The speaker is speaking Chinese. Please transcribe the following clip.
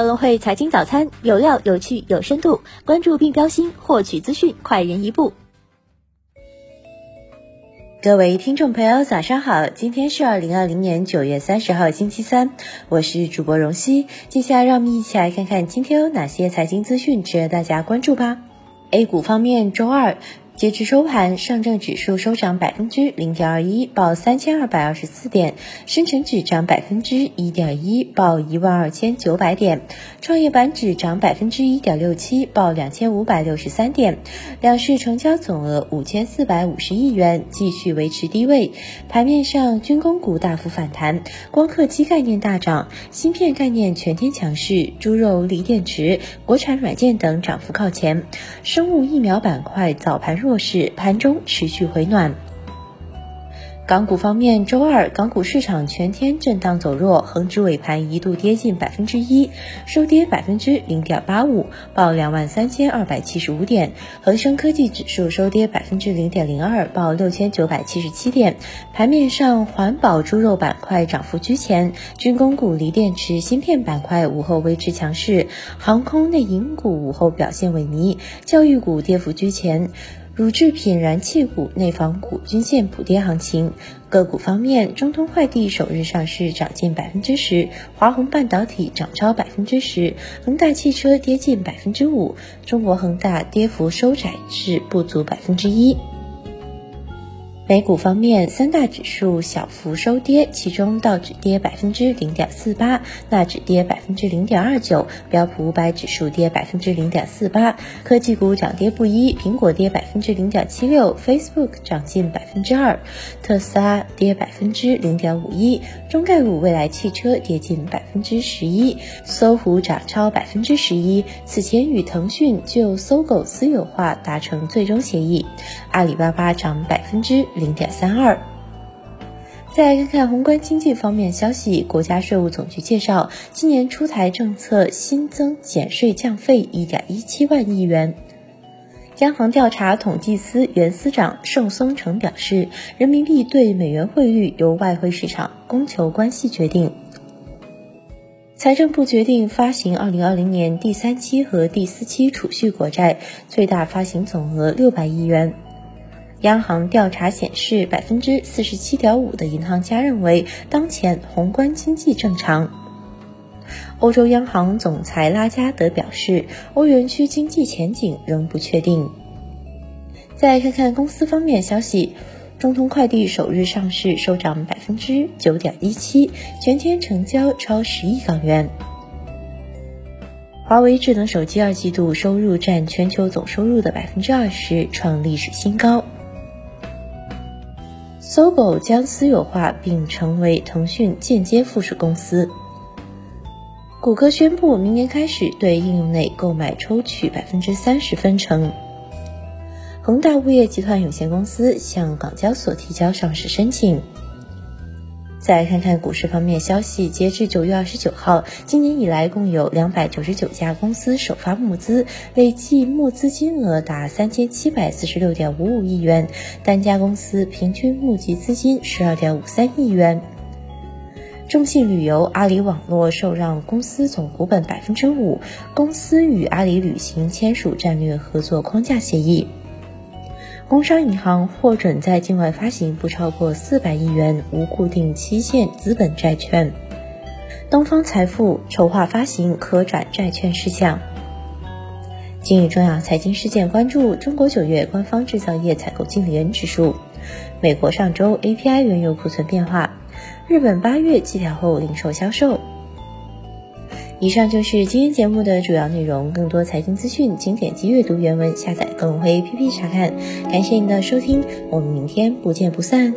高隆汇财经早餐有料、有趣、有深度，关注并标新，获取资讯快人一步。各位听众朋友，早上好！今天是二零二零年九月三十号，星期三，我是主播荣熙。接下来让我们一起来看看今天有哪些财经资讯值得大家关注吧。A 股方面，周二。截至收盘，上证指数收涨百分之零点二一，报三千二百二十四点；深成指涨百分之一点一，报一万二千九百点；创业板指涨百分之一点六七，报两千五百六十三点。两市成交总额五千四百五十亿元，继续维持低位。盘面上，军工股大幅反弹，光刻机概念大涨，芯片概念全天强势，猪肉、锂电池、国产软件等涨幅靠前。生物疫苗板块早盘弱。弱势，盘中持续回暖。港股方面，周二港股市场全天震荡走弱，恒指尾盘一度跌近百分之一，收跌百分之零点八五，报两万三千二百七十五点；恒生科技指数收跌百分之零点零二，报六千九百七十七点。盘面上，环保猪肉板块涨幅居前，军工股、锂电池、芯片板块午后维持强势，航空内银股午后表现萎靡，教育股跌幅居前。乳制品、燃气股、内房股均线普跌行情。个股方面，中通快递首日上市涨近百分之十，华虹半导体涨超百分之十，恒大汽车跌近百分之五，中国恒大跌幅收窄至不足百分之一。美股方面，三大指数小幅收跌，其中道指跌百分之零点四八，纳指跌百分之零点二九，标普五百指数跌百分之零点四八。科技股涨跌不一，苹果跌百分之零点七六，Facebook 涨近百分之二，特斯拉跌百分之零点五一，中概股未来汽车跌近百分之十一，搜狐涨超百分之十一。此前与腾讯就搜狗私有化达成最终协议，阿里巴巴涨百分之。零点三二。再来看看宏观经济方面消息，国家税务总局介绍，今年出台政策新增减税降费一点一七万亿元。央行调查统计司原司长盛松成表示，人民币对美元汇率由外汇市场供求关系决定。财政部决定发行二零二零年第三期和第四期储蓄国债，最大发行总额六百亿元。央行调查显示，百分之四十七点五的银行家认为当前宏观经济正常。欧洲央行总裁拉加德表示，欧元区经济前景仍不确定。再看看公司方面消息，中通快递首日上市收涨百分之九点一七，全天成交超十亿港元。华为智能手机二季度收入占全球总收入的百分之二十，创历史新高。搜狗将私有化并成为腾讯间接附属公司。谷歌宣布明年开始对应用内购买抽取百分之三十分成。恒大物业集团有限公司向港交所提交上市申请。再来看看股市方面消息，截至九月二十九号，今年以来共有两百九十九家公司首发募资，累计募资金额达三千七百四十六点五五亿元，单家公司平均募集资金十二点五三亿元。中信旅游、阿里网络受让公司总股本百分之五，公司与阿里旅行签署战略合作框架协议。工商银行获准在境外发行不超过四百亿元无固定期限资本债券。东方财富筹划发行可转债券事项。今日重要财经事件关注：中国九月官方制造业采购经理人指数；美国上周 API 原油库存变化；日本八月季调后零售销售。以上就是今天节目的主要内容。更多财经资讯，请点击阅读原文下载更会 APP 查看。感谢您的收听，我们明天不见不散。